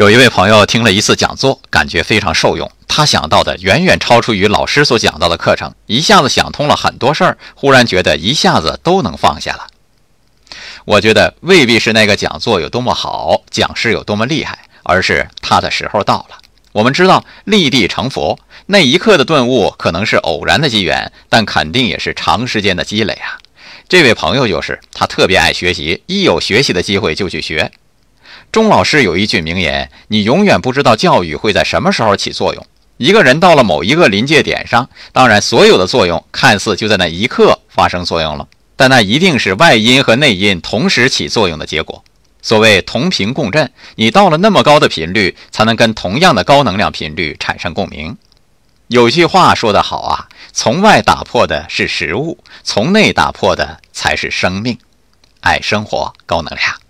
有一位朋友听了一次讲座，感觉非常受用。他想到的远远超出于老师所讲到的课程，一下子想通了很多事儿，忽然觉得一下子都能放下了。我觉得未必是那个讲座有多么好，讲师有多么厉害，而是他的时候到了。我们知道立地成佛那一刻的顿悟可能是偶然的机缘，但肯定也是长时间的积累啊。这位朋友就是他，特别爱学习，一有学习的机会就去学。钟老师有一句名言：“你永远不知道教育会在什么时候起作用。一个人到了某一个临界点上，当然所有的作用看似就在那一刻发生作用了，但那一定是外因和内因同时起作用的结果。所谓同频共振，你到了那么高的频率，才能跟同样的高能量频率产生共鸣。有句话说得好啊，从外打破的是食物，从内打破的才是生命。爱生活，高能量。